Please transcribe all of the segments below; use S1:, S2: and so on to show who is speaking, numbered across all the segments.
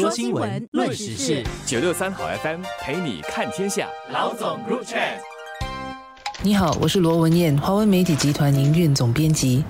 S1: 说新闻，论时事，
S2: 九六三好 FM 陪你看天下。
S1: 老总入场。
S3: 你好，我是罗文燕，华文媒体集团营运总编辑。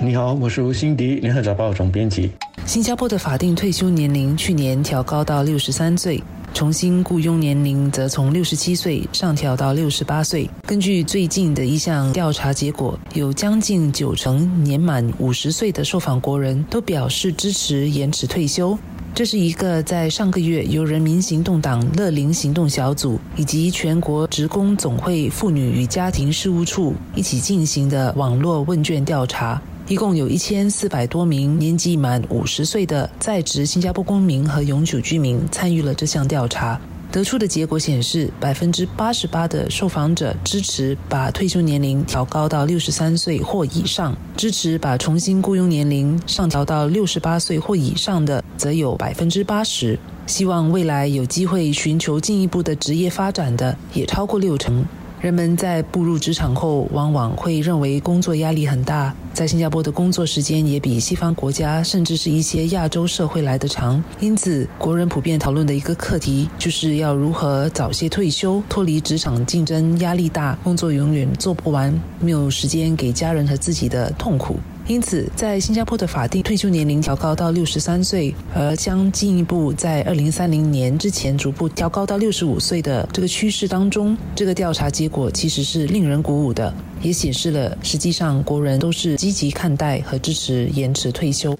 S4: 你好，我是吴欣迪，联合早报总编辑。
S3: 新加坡的法定退休年龄去年调高到六十三岁，重新雇佣年龄则从六十七岁上调到六十八岁。根据最近的一项调查结果，有将近九成年满五十岁的受访国人都表示支持延迟退休。这是一个在上个月由人民行动党乐龄行动小组以及全国职工总会妇女与家庭事务处一起进行的网络问卷调查。一共有一千四百多名年纪满五十岁的在职新加坡公民和永久居民参与了这项调查。得出的结果显示，百分之八十八的受访者支持把退休年龄调高到六十三岁或以上，支持把重新雇佣年龄上调到六十八岁或以上的则有百分之八十。希望未来有机会寻求进一步的职业发展的也超过六成。人们在步入职场后，往往会认为工作压力很大。在新加坡的工作时间也比西方国家，甚至是一些亚洲社会来得长。因此，国人普遍讨论的一个课题，就是要如何早些退休，脱离职场竞争压力大，工作永远做不完，没有时间给家人和自己的痛苦。因此，在新加坡的法定退休年龄调高到六十三岁，而将进一步在二零三零年之前逐步调高到六十五岁的这个趋势当中，这个调查结果其实是令人鼓舞的，也显示了实际上国人都是积极看待和支持延迟退休。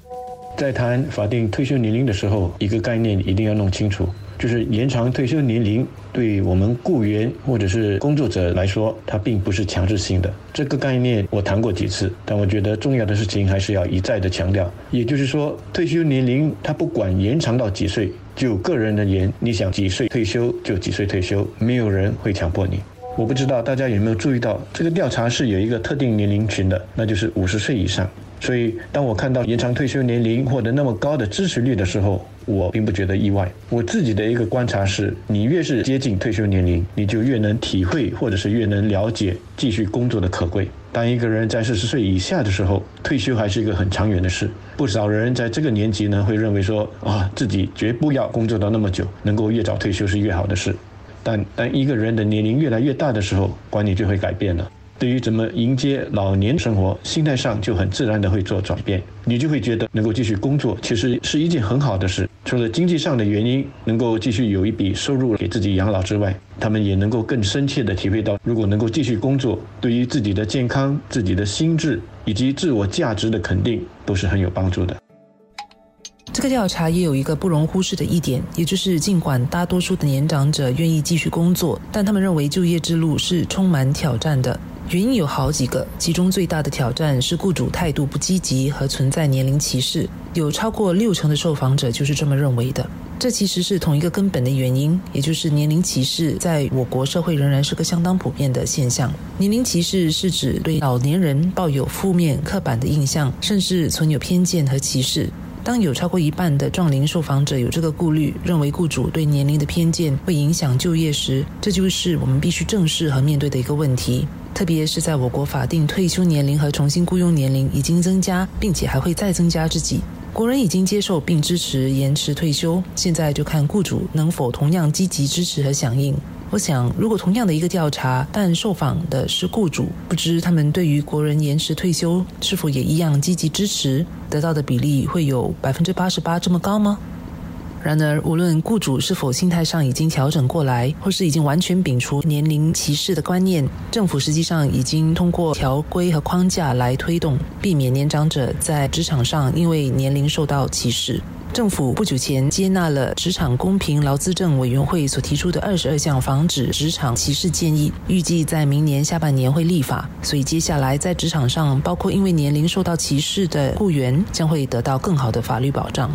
S4: 在谈法定退休年龄的时候，一个概念一定要弄清楚。就是延长退休年龄，对我们雇员或者是工作者来说，它并不是强制性的。这个概念我谈过几次，但我觉得重要的事情还是要一再的强调。也就是说，退休年龄它不管延长到几岁，就个人而言，你想几岁退休就几岁退休，没有人会强迫你。我不知道大家有没有注意到，这个调查是有一个特定年龄群的，那就是五十岁以上。所以，当我看到延长退休年龄获得那么高的支持率的时候，我并不觉得意外。我自己的一个观察是，你越是接近退休年龄，你就越能体会或者是越能了解继续工作的可贵。当一个人在四十岁以下的时候，退休还是一个很长远的事。不少人在这个年纪呢，会认为说啊，自己绝不要工作到那么久，能够越早退休是越好的事。但当一个人的年龄越来越大的时候，观念就会改变了。对于怎么迎接老年生活，心态上就很自然的会做转变。你就会觉得能够继续工作，其实是一件很好的事。除了经济上的原因，能够继续有一笔收入给自己养老之外，他们也能够更深切的体会到，如果能够继续工作，对于自己的健康、自己的心智以及自我价值的肯定，都是很有帮助的。
S3: 这个调查也有一个不容忽视的一点，也就是尽管大多数的年长者愿意继续工作，但他们认为就业之路是充满挑战的。原因有好几个，其中最大的挑战是雇主态度不积极和存在年龄歧视。有超过六成的受访者就是这么认为的。这其实是同一个根本的原因，也就是年龄歧视在我国社会仍然是个相当普遍的现象。年龄歧视是指对老年人抱有负面、刻板的印象，甚至存有偏见和歧视。当有超过一半的壮龄受访者有这个顾虑，认为雇主对年龄的偏见会影响就业时，这就是我们必须正视和面对的一个问题。特别是在我国法定退休年龄和重新雇佣年龄已经增加，并且还会再增加之际，国人已经接受并支持延迟退休，现在就看雇主能否同样积极支持和响应。我想，如果同样的一个调查，但受访的是雇主，不知他们对于国人延迟退休是否也一样积极支持，得到的比例会有百分之八十八这么高吗？然而，无论雇主是否心态上已经调整过来，或是已经完全摒除年龄歧视的观念，政府实际上已经通过条规和框架来推动，避免年长者在职场上因为年龄受到歧视。政府不久前接纳了职场公平劳资政委员会所提出的二十二项防止职场歧视建议，预计在明年下半年会立法。所以，接下来在职场上，包括因为年龄受到歧视的雇员，将会得到更好的法律保障。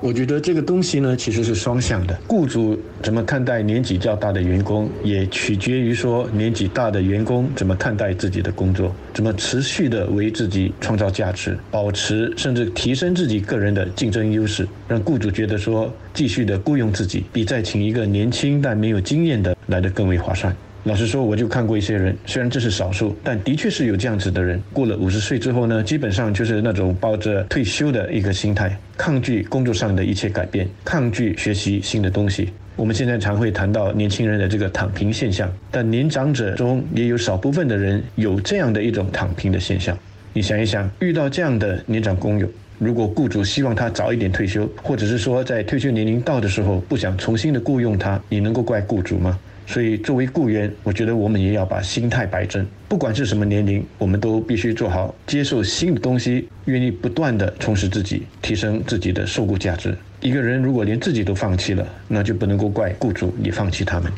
S4: 我觉得这个东西呢，其实是双向的。雇主怎么看待年纪较大的员工，也取决于说年纪大的员工怎么看待自己的工作，怎么持续的为自己创造价值，保持甚至提升自己个人的竞争优势，让雇主觉得说继续的雇佣自己，比再请一个年轻但没有经验的来的更为划算。老实说，我就看过一些人，虽然这是少数，但的确是有这样子的人。过了五十岁之后呢，基本上就是那种抱着退休的一个心态，抗拒工作上的一切改变，抗拒学习新的东西。我们现在常会谈到年轻人的这个躺平现象，但年长者中也有少部分的人有这样的一种躺平的现象。你想一想，遇到这样的年长工友，如果雇主希望他早一点退休，或者是说在退休年龄到的时候不想重新的雇佣他，你能够怪雇主吗？所以，作为雇员，我觉得我们也要把心态摆正。不管是什么年龄，我们都必须做好接受新的东西，愿意不断的充实自己，提升自己的受雇价值。一个人如果连自己都放弃了，那就不能够怪雇主你放弃他们。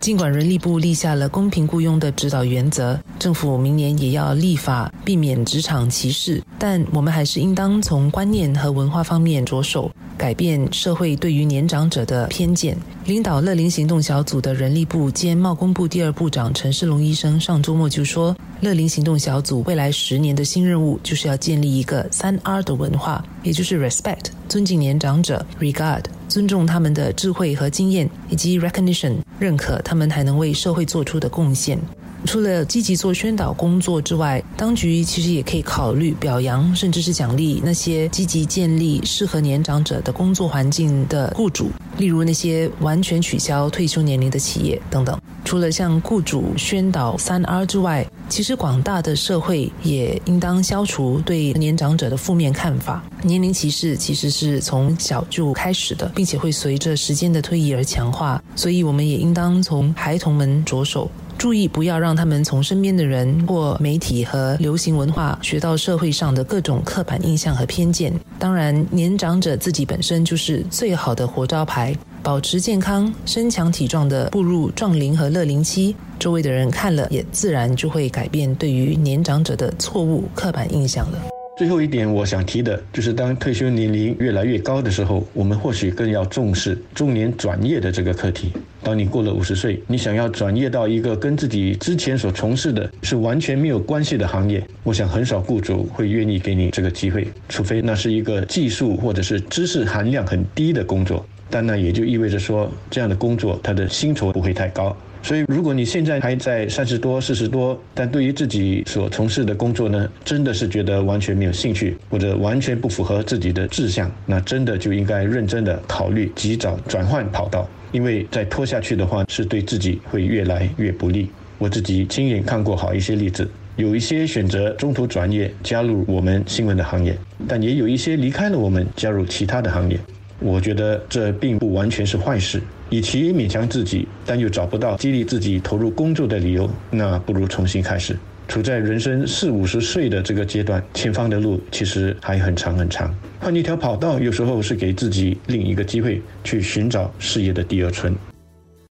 S3: 尽管人力部立下了公平雇佣的指导原则，政府明年也要立法避免职场歧视，但我们还是应当从观念和文化方面着手，改变社会对于年长者的偏见。领导乐龄行动小组的人力部兼贸工部第二部长陈世龙医生上周末就说，乐龄行动小组未来十年的新任务就是要建立一个三 R 的文化，也就是 respect 尊敬年长者，regard 尊重他们的智慧和经验，以及 recognition 认可他们还能为社会做出的贡献。除了积极做宣导工作之外，当局其实也可以考虑表扬甚至是奖励那些积极建立适合年长者的工作环境的雇主，例如那些完全取消退休年龄的企业等等。除了向雇主宣导三 R 之外，其实广大的社会也应当消除对年长者的负面看法。年龄歧视其实是从小就开始的，并且会随着时间的推移而强化，所以我们也应当从孩童们着手。注意不要让他们从身边的人或媒体和流行文化学到社会上的各种刻板印象和偏见。当然，年长者自己本身就是最好的活招牌，保持健康、身强体壮的步入壮龄和乐龄期，周围的人看了也自然就会改变对于年长者的错误刻板印象了。
S4: 最后一点，我想提的就是，当退休年龄越来越高的时候，我们或许更要重视中年转业的这个课题。当你过了五十岁，你想要转业到一个跟自己之前所从事的是完全没有关系的行业，我想很少雇主会愿意给你这个机会，除非那是一个技术或者是知识含量很低的工作。但那也就意味着说，这样的工作它的薪酬不会太高。所以，如果你现在还在三十多、四十多，但对于自己所从事的工作呢，真的是觉得完全没有兴趣，或者完全不符合自己的志向，那真的就应该认真的考虑及早转换跑道，因为再拖下去的话，是对自己会越来越不利。我自己亲眼看过好一些例子，有一些选择中途转业加入我们新闻的行业，但也有一些离开了我们，加入其他的行业。我觉得这并不完全是坏事。与其勉强自己，但又找不到激励自己投入工作的理由，那不如重新开始。处在人生四五十岁的这个阶段，前方的路其实还很长很长。换一条跑道，有时候是给自己另一个机会，去寻找事业的第二春。